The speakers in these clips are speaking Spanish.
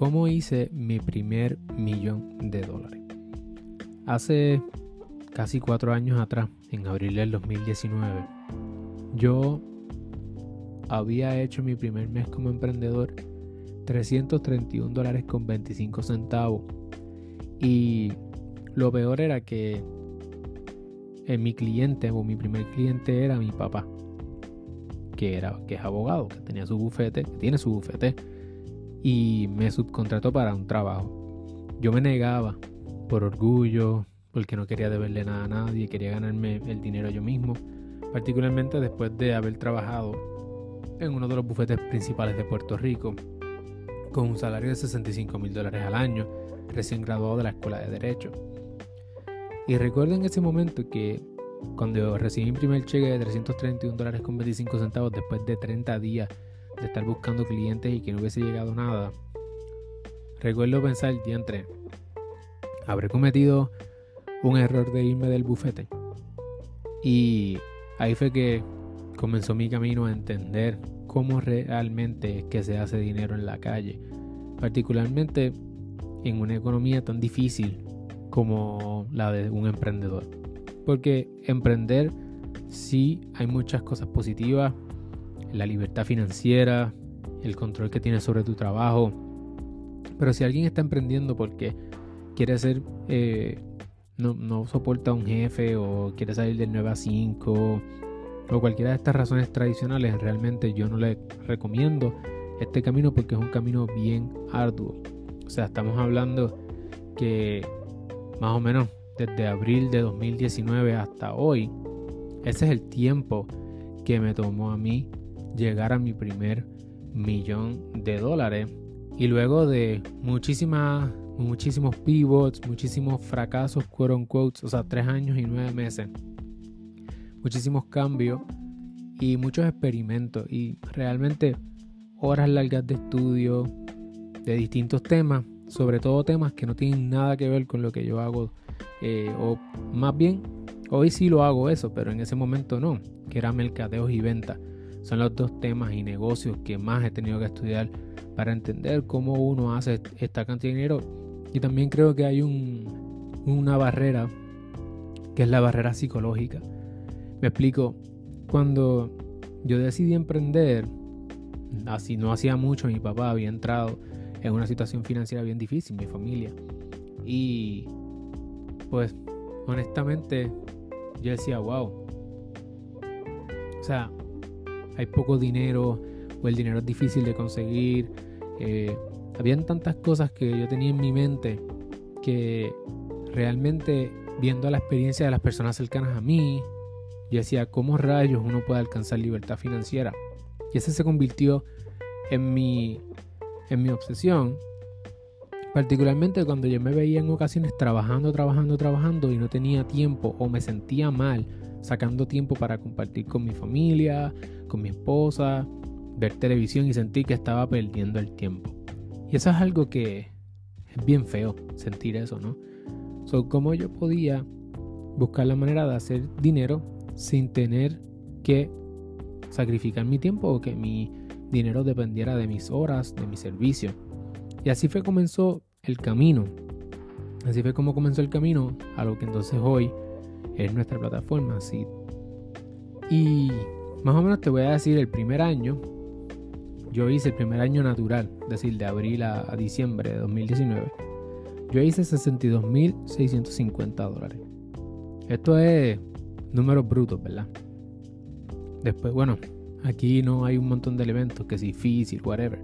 ¿cómo hice mi primer millón de dólares? Hace casi cuatro años atrás, en abril del 2019, yo había hecho mi primer mes como emprendedor 331 dólares con 25 centavos. Y lo peor era que en eh, mi cliente o mi primer cliente era mi papá, que, era, que es abogado, que tenía su bufete, que tiene su bufete, y me subcontrató para un trabajo. Yo me negaba por orgullo, porque no quería deberle nada a nadie, quería ganarme el dinero yo mismo, particularmente después de haber trabajado en uno de los bufetes principales de Puerto Rico, con un salario de 65 mil dólares al año, recién graduado de la Escuela de Derecho. Y recuerdo en ese momento que cuando recibí mi primer cheque de 331 dólares con 25 centavos después de 30 días de estar buscando clientes y que no hubiese llegado nada, recuerdo pensar, diantre, habré cometido un error de irme del bufete. Y ahí fue que comenzó mi camino a entender cómo realmente es que se hace dinero en la calle, particularmente en una economía tan difícil como la de un emprendedor. Porque emprender sí hay muchas cosas positivas, la libertad financiera, el control que tienes sobre tu trabajo, pero si alguien está emprendiendo porque quiere ser, eh, no, no soporta un jefe o quiere salir del 9 a 5 o cualquiera de estas razones tradicionales, realmente yo no le recomiendo este camino porque es un camino bien arduo. O sea, estamos hablando que más o menos desde abril de 2019 hasta hoy, ese es el tiempo que me tomó a mí llegar a mi primer millón de dólares. Y luego de muchísimas, muchísimos pivots, muchísimos fracasos, quote o sea, tres años y nueve meses, muchísimos cambios y muchos experimentos y realmente horas largas de estudio de distintos temas, sobre todo temas que no tienen nada que ver con lo que yo hago, eh, o más bien, hoy sí lo hago eso, pero en ese momento no, que era mercadeos y ventas. Son los dos temas y negocios que más he tenido que estudiar para entender cómo uno hace esta cantidad de dinero. Y también creo que hay un, una barrera, que es la barrera psicológica me explico, cuando yo decidí emprender, así no hacía mucho, mi papá había entrado en una situación financiera bien difícil, mi familia. Y pues honestamente yo decía, wow. O sea, hay poco dinero o el dinero es difícil de conseguir. Eh, habían tantas cosas que yo tenía en mi mente que realmente viendo la experiencia de las personas cercanas a mí, yo decía, ¿cómo rayos uno puede alcanzar libertad financiera? Y ese se convirtió en mi, en mi obsesión, particularmente cuando yo me veía en ocasiones trabajando, trabajando, trabajando y no tenía tiempo o me sentía mal sacando tiempo para compartir con mi familia, con mi esposa, ver televisión y sentir que estaba perdiendo el tiempo. Y eso es algo que es bien feo sentir eso, ¿no? So, ¿Cómo yo podía buscar la manera de hacer dinero sin tener que sacrificar mi tiempo o que mi dinero dependiera de mis horas, de mi servicio. Y así fue comenzó el camino. Así fue como comenzó el camino a lo que entonces hoy es nuestra plataforma. Así. Y más o menos te voy a decir el primer año. Yo hice el primer año natural, es decir, de abril a, diciembre de 2019. Yo hice 62.650 dólares. Esto es números brutos, ¿verdad? Después, bueno, aquí no hay un montón de elementos, que si difícil, whatever.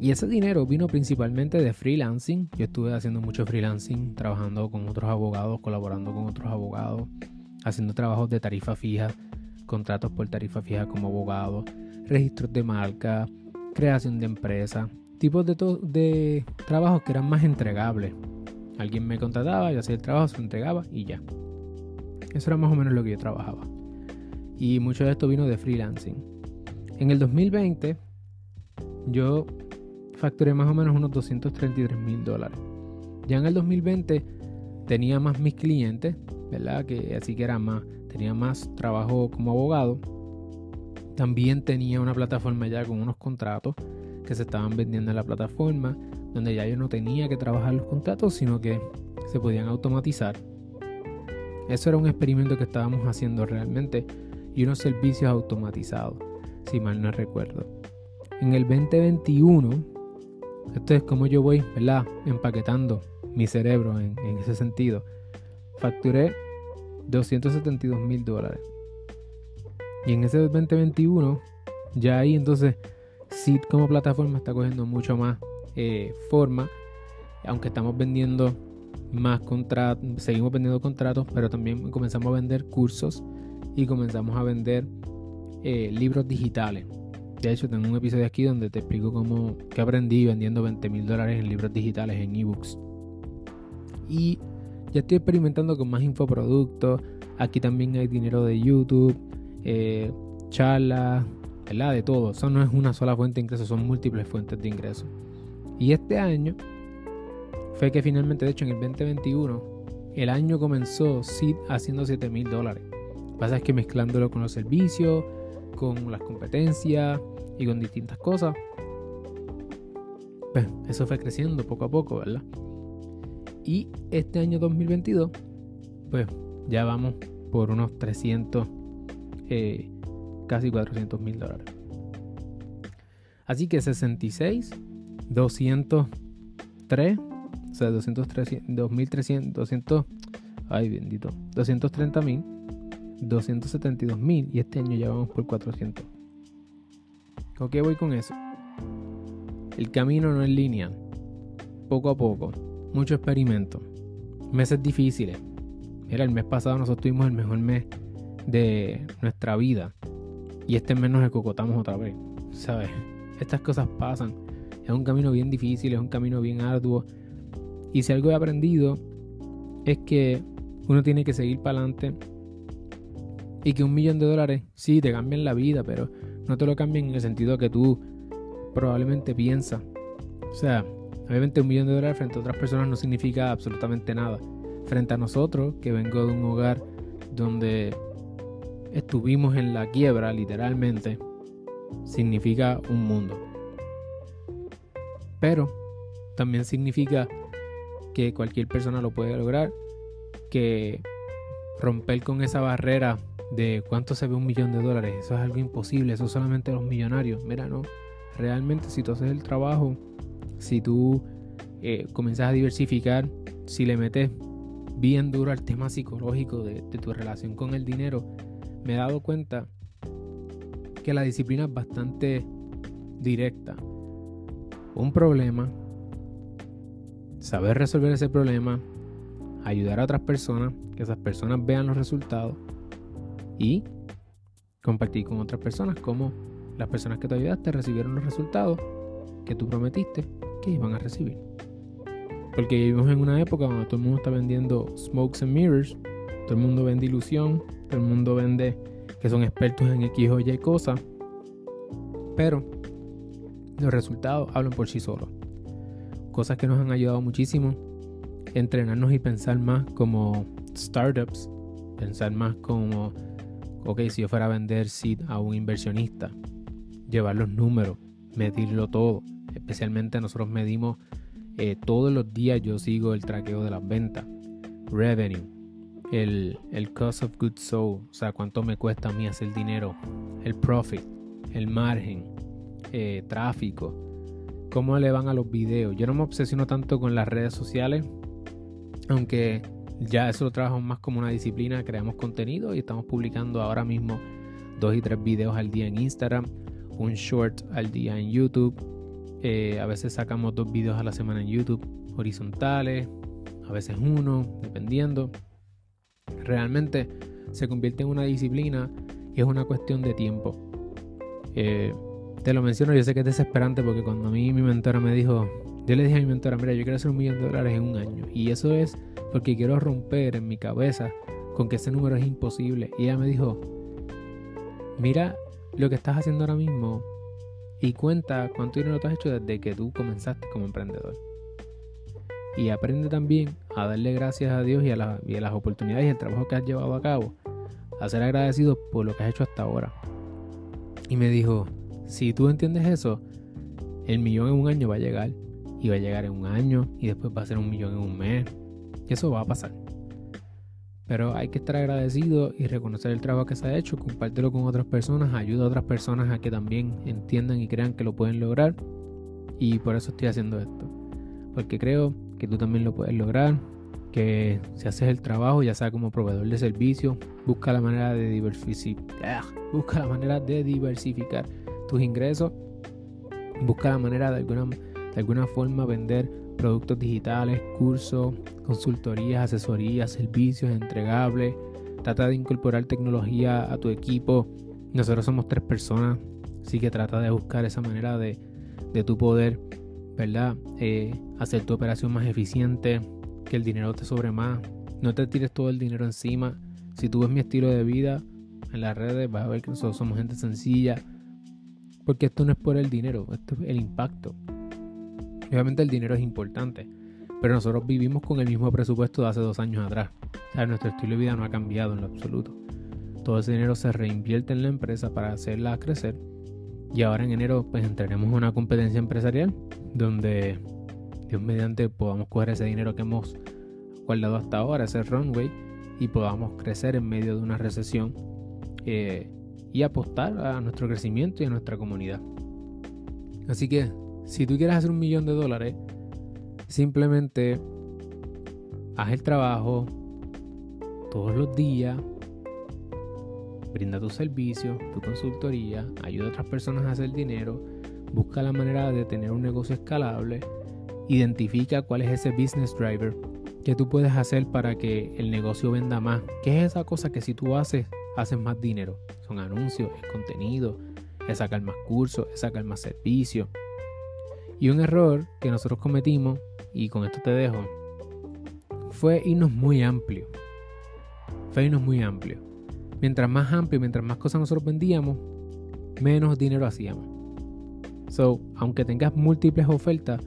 Y ese dinero vino principalmente de freelancing. Yo estuve haciendo mucho freelancing, trabajando con otros abogados, colaborando con otros abogados, haciendo trabajos de tarifa fija, contratos por tarifa fija como abogado, registros de marca, creación de empresa, tipos de, trabajos que eran más entregables. Alguien me contrataba, yo hacía el trabajo, se entregaba y ya. Eso era más o menos lo que yo trabajaba. Y mucho de esto vino de freelancing. En el 2020 yo facturé más o menos unos 233 mil dólares. Ya en el 2020 tenía más mis clientes, ¿verdad? Que así que era más, tenía más trabajo como abogado. También tenía una plataforma ya con unos contratos que se estaban vendiendo en la plataforma. donde ya yo no tenía que trabajar los contratos, sino que se podían automatizar. Eso era un experimento que estábamos haciendo realmente y unos servicios automatizados, si mal no recuerdo. En el 2021, esto es como yo voy, ¿verdad? Empaquetando mi cerebro en, en ese sentido. Facturé 272 mil dólares. Y en ese 2021, ya ahí entonces, Seed como plataforma está cogiendo mucho más eh, forma, aunque estamos vendiendo más contratos, seguimos vendiendo contratos, pero también comenzamos a vender cursos y comenzamos a vender eh, libros digitales. De hecho, tengo un episodio aquí donde te explico cómo que aprendí vendiendo 20 mil dólares en libros digitales, en ebooks. Y ya estoy experimentando con más infoproductos. Aquí también hay dinero de YouTube, eh, charlas, ¿verdad? De todo. Eso no es una sola fuente de ingresos, son múltiples fuentes de ingresos. Y este año fue que finalmente, de hecho, en el 2021, el año comenzó haciendo 7 mil dólares. Pasa es que mezclándolo con los servicios, con las competencias y con distintas cosas, pues eso fue creciendo poco a poco, ¿verdad? Y este año 2022, pues ya vamos por unos 300, eh, casi 400 mil dólares. Así que 66 203, o sea, 203, 2300, 200, ay bendito, 230 mil, 272 mil y este año ya vamos por 400. ¿Ok voy con eso? El camino no es lineal, poco a poco, mucho experimento, meses difíciles. Mira, el mes pasado nosotros tuvimos el mejor mes de nuestra vida y este mes nos escocotamos otra vez, ¿sabes? Estas cosas pasan es un camino bien difícil, es un camino bien arduo. Y si algo he aprendido es que uno tiene que seguir para adelante y que un millón de dólares sí te cambian la vida, pero no te lo cambian en el sentido que tú probablemente piensas. O sea, obviamente un millón de dólares frente a otras personas no significa absolutamente nada. Frente a nosotros, que vengo de un hogar donde estuvimos en la quiebra, literalmente, significa un mundo. Pero también significa que cualquier persona lo puede lograr, que romper con esa barrera de cuánto se ve un millón de dólares, eso es algo imposible, eso es solamente los millonarios. Mira, no, realmente si tú haces el trabajo, si tú eh, a diversificar, si le metes bien duro al tema psicológico de, de tu relación con el dinero, me he dado cuenta que la disciplina es bastante directa. Un problema, saber resolver ese problema, ayudar a otras personas, que esas personas vean los resultados y compartir con otras personas como las personas que te ayudaste recibieron los resultados que tú prometiste que iban a recibir. Porque vivimos en una época donde todo el mundo está vendiendo smokes and mirrors, todo el mundo vende ilusión, todo el mundo vende que son expertos en X o Y cosas, pero los resultados hablan por sí solos. Cosas que nos han ayudado muchísimo. Entrenarnos y pensar más como startups. Pensar más como, ok, si yo fuera a vender seed a un inversionista. Llevar los números, medirlo todo. Especialmente nosotros medimos eh, todos los días yo sigo el traqueo de las ventas. Revenue. El, el cost of goods sold. O sea, cuánto me cuesta a mí hacer dinero. El profit. El margen eh, tráfico, cómo le van a los videos. Yo no me obsesiono tanto con las redes sociales, aunque ya eso lo trabajo más como una disciplina, creamos contenido y estamos publicando ahora mismo dos y tres videos al día en Instagram, un short al día en YouTube. Eh, a veces sacamos dos videos a la semana en YouTube horizontales, a veces uno, dependiendo. Realmente se convierte en una disciplina y es una cuestión de tiempo. Eh, te lo menciono, yo sé que es desesperante porque cuando a mí mi mentora me dijo, yo le dije a mi mentora, mira, yo quiero hacer un millón de dólares en un año. Y eso es porque quiero romper en mi cabeza con que ese número es imposible. Y ella me dijo, mira lo que estás haciendo ahora mismo y cuenta cuánto dinero te has hecho desde que tú comenzaste como emprendedor. Y aprende también a darle gracias a Dios y a, las oportunidades y el trabajo que has llevado a cabo. A ser agradecido por lo que has hecho hasta ahora. Y me dijo, si tú entiendes eso, el millón en un año va a llegar y va a llegar en un año y después va a ser un millón en un mes. Eso va a pasar. Pero hay que estar agradecido y reconocer el trabajo que se ha hecho, compártelo con otras personas, ayuda a otras personas a que también entiendan y crean que lo pueden lograr. Y por eso estoy haciendo esto. Porque creo que tú también lo puedes lograr, que si haces el trabajo, ya sea como proveedor de servicio, busca la manera de diversificar, busca la manera de diversificar tus ingresos, busca la manera de alguna, de alguna forma vender productos digitales, cursos, consultorías, asesorías, servicios entregables. Trata de incorporar tecnología a tu equipo. Nosotros somos tres personas, así que trata de buscar esa manera de, de tu poder, ¿verdad? Eh, hacer tu operación más eficiente, que el dinero te sobre más. No te tires todo el dinero encima. Si tú ves mi estilo de vida en las redes, vas a ver que nosotros somos gente sencilla. Porque esto no es por el dinero, esto es el impacto. Obviamente el dinero es importante, pero nosotros vivimos con el mismo presupuesto de hace dos años atrás. O sea, nuestro estilo de vida no ha cambiado en lo absoluto. Todo ese dinero se reinvierte en la empresa para hacerla crecer. Y ahora en enero pues entraremos en una competencia empresarial donde Dios mediante podamos coger ese dinero que hemos guardado hasta ahora, ese runway, y podamos crecer en medio de una recesión eh, y apostar a nuestro crecimiento y a nuestra comunidad. Así que si tú quieres hacer un millón de dólares, simplemente haz el trabajo todos los días, brinda tu servicio, tu consultoría, ayuda a otras personas a hacer dinero, busca la manera de tener un negocio escalable, identifica cuál es ese business driver que tú puedes hacer para que el negocio venda más. ¿Qué es esa cosa que si tú haces, haces más dinero? Son anuncios, es contenido, es sacar más cursos, es sacar más servicios. Y un error que nosotros cometimos, y con esto te dejo, fue irnos muy amplio. Fue irnos muy amplio. Mientras más amplio, mientras más cosas nosotros vendíamos, menos dinero hacíamos. So, aunque tengas múltiples ofertas,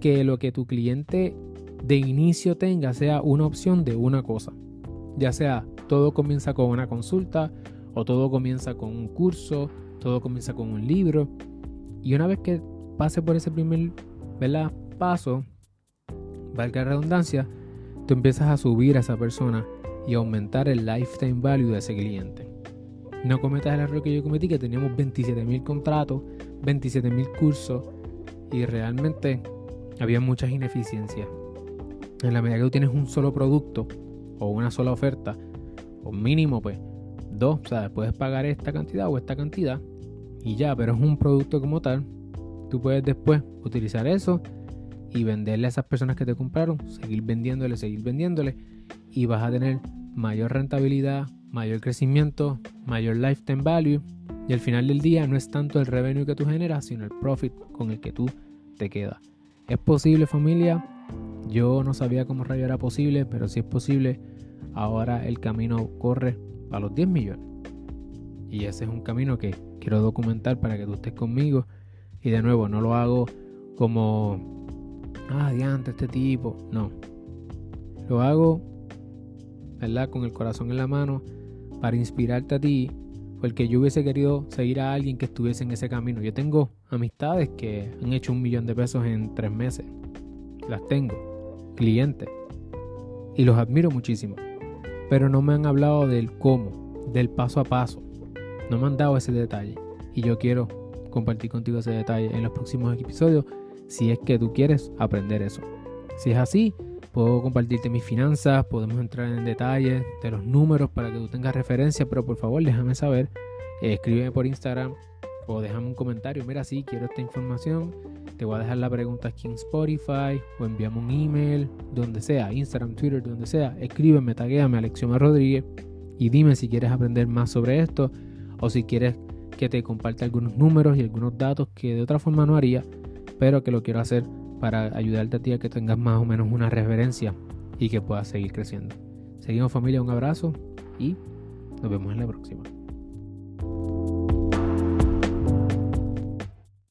que lo que tu cliente de inicio tenga sea una opción de una cosa. Ya sea todo comienza con una consulta, o todo comienza con un curso, todo comienza con un libro. Y una vez que pase por ese primer paso, valga la redundancia, tú empiezas a subir a esa persona y aumentar el lifetime value de ese cliente. No cometas el error que yo cometí, que teníamos 27.000 contratos, 27.000 cursos y realmente había muchas ineficiencias. En la medida que tú tienes un solo producto o una sola oferta, o mínimo pues dos, o sea, puedes pagar esta cantidad o esta cantidad y ya, pero es un producto como tal, Tú puedes después utilizar eso y venderle a esas personas que te compraron, seguir vendiéndole, seguir vendiéndole y vas a tener mayor rentabilidad, mayor crecimiento, mayor lifetime value y al final del día no es tanto el revenue que tú generas, sino el profit con el que tú te quedas. ¿Es posible familia? Yo no sabía cómo rayo era posible, pero si es posible, ahora el camino corre a los 10 millones. Y ese es un camino que quiero documentar para que tú estés conmigo y de nuevo, no lo hago como, ah, diante este tipo. No. Lo hago, ¿verdad? Con el corazón en la mano para inspirarte a ti. Porque yo hubiese querido seguir a alguien que estuviese en ese camino. Yo tengo amistades que han hecho un millón de pesos en tres meses. Las tengo. Clientes. Y los admiro muchísimo. Pero no me han hablado del cómo, del paso a paso. No me han dado ese detalle. Y yo quiero compartir contigo ese detalle en los próximos episodios. Si es que tú quieres aprender eso. Si es así, puedo compartirte mis finanzas, podemos entrar en detalles de los números para que tú tengas referencia, pero por favor déjame saber, eh, escríbeme por Instagram o déjame un comentario, mira si quiero esta información, te voy a dejar la pregunta aquí en Spotify o envíame un email, donde sea, Instagram, Twitter, donde sea, escríbeme, taguéame Alexioma Rodríguez y dime si quieres aprender más sobre esto o si quieres que te comparte algunos números y algunos datos que de otra forma no haría, pero que lo quiero hacer para ayudarte a ti a que tengas más o menos una referencia y que puedas seguir creciendo. Seguimos familia, un abrazo y nos vemos en la próxima.